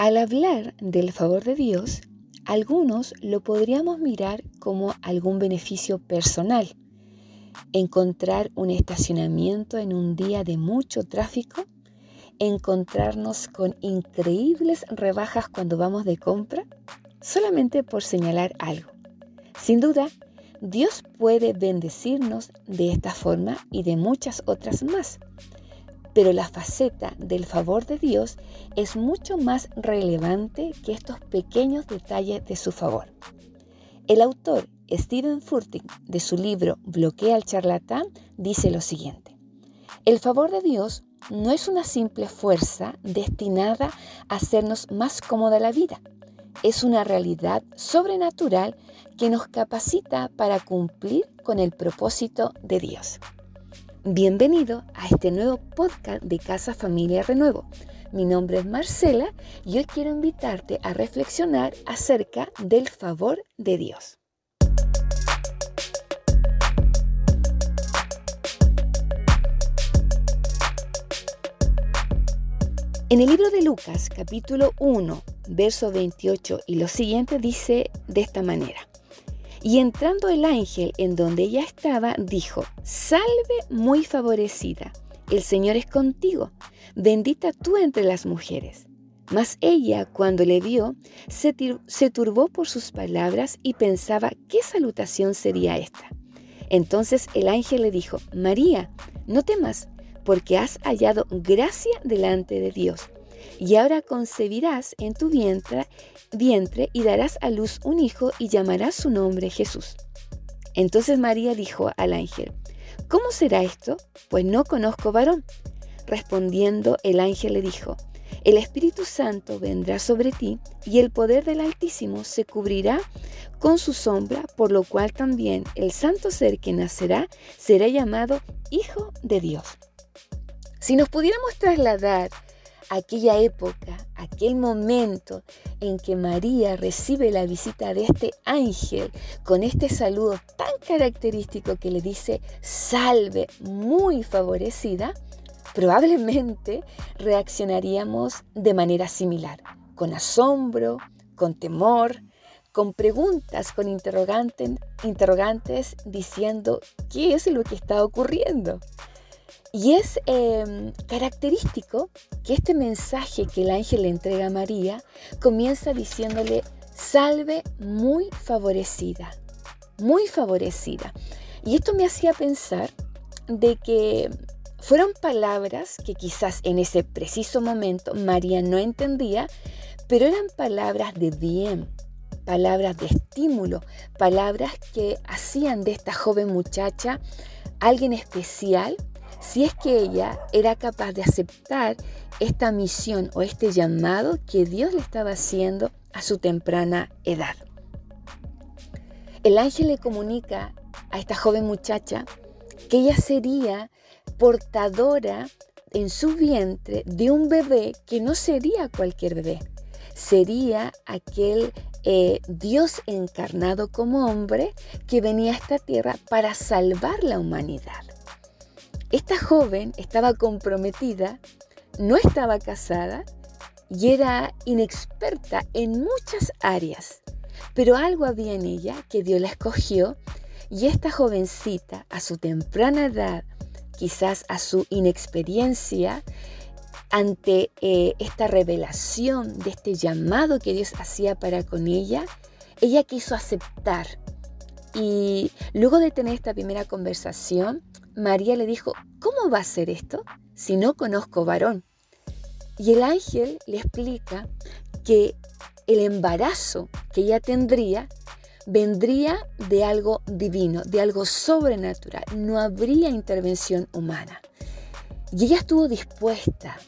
Al hablar del favor de Dios, algunos lo podríamos mirar como algún beneficio personal. Encontrar un estacionamiento en un día de mucho tráfico, encontrarnos con increíbles rebajas cuando vamos de compra, solamente por señalar algo. Sin duda, Dios puede bendecirnos de esta forma y de muchas otras más. Pero la faceta del favor de Dios es mucho más relevante que estos pequeños detalles de su favor. El autor Stephen Furtick, de su libro Bloquea al charlatán, dice lo siguiente. El favor de Dios no es una simple fuerza destinada a hacernos más cómoda la vida. Es una realidad sobrenatural que nos capacita para cumplir con el propósito de Dios. Bienvenido a este nuevo podcast de Casa Familia Renuevo. Mi nombre es Marcela y hoy quiero invitarte a reflexionar acerca del favor de Dios. En el libro de Lucas, capítulo 1, verso 28 y lo siguiente dice de esta manera. Y entrando el ángel en donde ella estaba, dijo, Salve muy favorecida, el Señor es contigo, bendita tú entre las mujeres. Mas ella, cuando le vio, se, turbó por sus palabras y pensaba qué salutación sería esta. Entonces el ángel le dijo, María, no temas, porque has hallado gracia delante de Dios y ahora concebirás en tu vientre, vientre y darás a luz un hijo y llamarás su nombre Jesús. Entonces María dijo al ángel, ¿cómo será esto? Pues no conozco varón. Respondiendo el ángel le dijo, el Espíritu Santo vendrá sobre ti y el poder del Altísimo se cubrirá con su sombra, por lo cual también el santo ser que nacerá será llamado Hijo de Dios. Si nos pudiéramos trasladar aquella época, aquel momento en que María recibe la visita de este ángel con este saludo tan característico que le dice salve muy favorecida, probablemente reaccionaríamos de manera similar, con asombro, con temor, con preguntas, con interrogantes, interrogantes diciendo qué es lo que está ocurriendo. Y es em, característico que este mensaje que el ángel le entrega a María comienza diciéndole, salve muy favorecida, muy favorecida. Y esto me hacía pensar de que fueron palabras que quizás en ese preciso momento María no entendía, pero eran palabras de bien, palabras de estímulo, palabras que hacían de esta joven muchacha alguien especial si es que ella era capaz de aceptar esta misión o este llamado que Dios le estaba haciendo a su temprana edad. El ángel le comunica a esta joven muchacha que ella sería portadora en su vientre de un bebé que no sería cualquier bebé, sería aquel eh, Dios encarnado como hombre que venía a esta tierra para salvar la humanidad. Esta joven estaba comprometida, no estaba casada y era inexperta en muchas áreas, pero algo había en ella que Dios la escogió y esta jovencita a su temprana edad, quizás a su inexperiencia, ante eh, esta revelación de este llamado que Dios hacía para con ella, ella quiso aceptar. Y luego de tener esta primera conversación, María le dijo, ¿cómo va a ser esto si no conozco varón? Y el ángel le explica que el embarazo que ella tendría vendría de algo divino, de algo sobrenatural. No habría intervención humana. Y ella estuvo dispuesta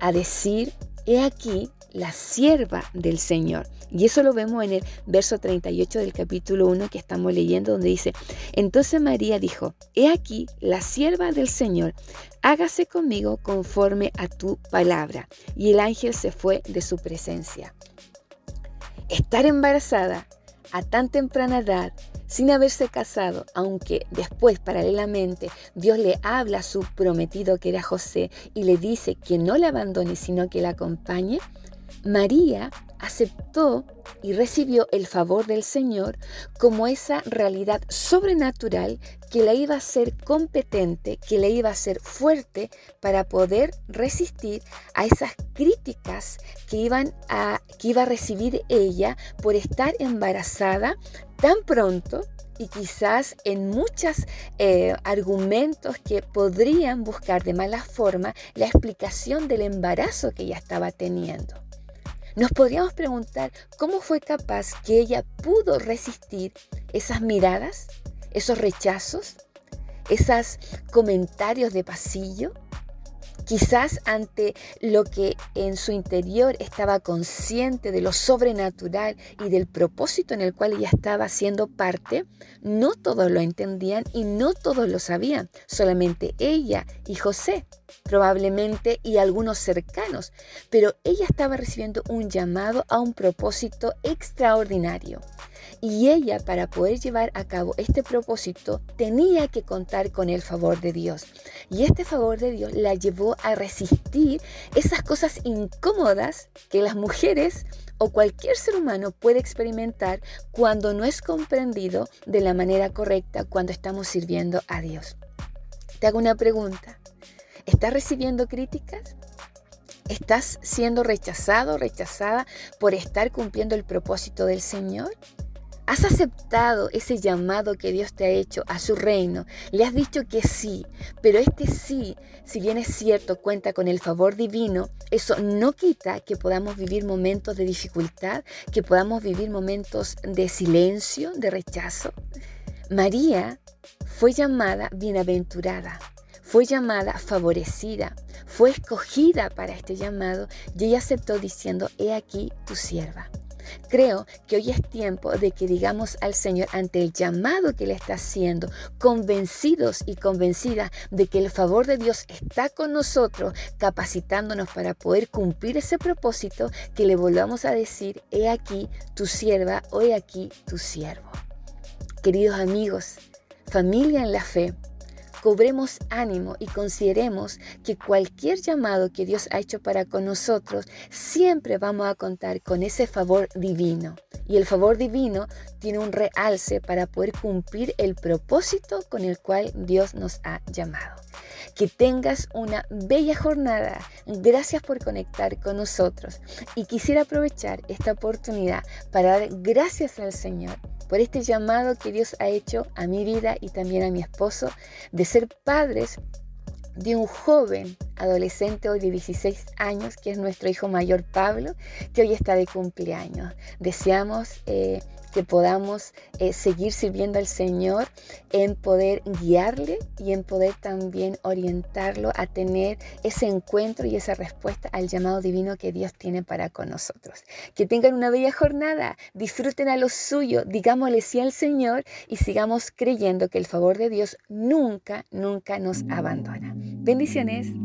a decir, he aquí la sierva del Señor. Y eso lo vemos en el verso 38 del capítulo 1 que estamos leyendo, donde dice, entonces María dijo, he aquí la sierva del Señor, hágase conmigo conforme a tu palabra. Y el ángel se fue de su presencia. Estar embarazada a tan temprana edad, sin haberse casado, aunque después paralelamente Dios le habla a su prometido que era José y le dice que no la abandone, sino que la acompañe, María aceptó y recibió el favor del Señor como esa realidad sobrenatural que la iba a ser competente, que le iba a ser fuerte para poder resistir a esas críticas que, iban a, que iba a recibir ella por estar embarazada tan pronto y quizás en muchos eh, argumentos que podrían buscar de mala forma la explicación del embarazo que ella estaba teniendo. Nos podríamos preguntar cómo fue capaz que ella pudo resistir esas miradas, esos rechazos, esos comentarios de pasillo, Quizás ante lo que en su interior estaba consciente de lo sobrenatural y del propósito en el cual ella estaba siendo parte, no todos lo entendían y no todos lo sabían, solamente ella y José, probablemente y algunos cercanos, pero ella estaba recibiendo un llamado a un propósito extraordinario. Y ella, para poder llevar a cabo este propósito, tenía que contar con el favor de Dios. Y este favor de Dios la llevó a resistir esas cosas incómodas que las mujeres o cualquier ser humano puede experimentar cuando no es comprendido de la manera correcta cuando estamos sirviendo a Dios. Te hago una pregunta. ¿Estás recibiendo críticas? ¿Estás siendo rechazado, rechazada por estar cumpliendo el propósito del Señor? ¿Has aceptado ese llamado que Dios te ha hecho a su reino? Le has dicho que sí, pero este sí, si bien es cierto, cuenta con el favor divino, eso no quita que podamos vivir momentos de dificultad, que podamos vivir momentos de silencio, de rechazo. María fue llamada bienaventurada, fue llamada favorecida, fue escogida para este llamado y ella aceptó diciendo, he aquí tu sierva. Creo que hoy es tiempo de que digamos al Señor ante el llamado que le está haciendo, convencidos y convencidas de que el favor de Dios está con nosotros, capacitándonos para poder cumplir ese propósito, que le volvamos a decir, he aquí tu sierva he aquí tu siervo. Queridos amigos, familia en la fe, cobremos ánimo y consideremos que cualquier llamado que Dios ha hecho para con nosotros, siempre vamos a contar con ese favor divino. Y el favor divino tiene un realce para poder cumplir el propósito con el cual Dios nos ha llamado. Que tengas una bella jornada. Gracias por conectar con nosotros. Y quisiera aprovechar esta oportunidad para dar gracias al Señor por este llamado que Dios ha hecho a mi vida y también a mi esposo de ser padres de un joven adolescente hoy de 16 años, que es nuestro hijo mayor Pablo, que hoy está de cumpleaños. Deseamos eh, que podamos eh, seguir sirviendo al Señor en poder guiarle y en poder también orientarlo a tener ese encuentro y esa respuesta al llamado divino que Dios tiene para con nosotros. Que tengan una bella jornada, disfruten a lo suyo, digámosle sí al Señor y sigamos creyendo que el favor de Dios nunca, nunca nos abandona. Bendiciones.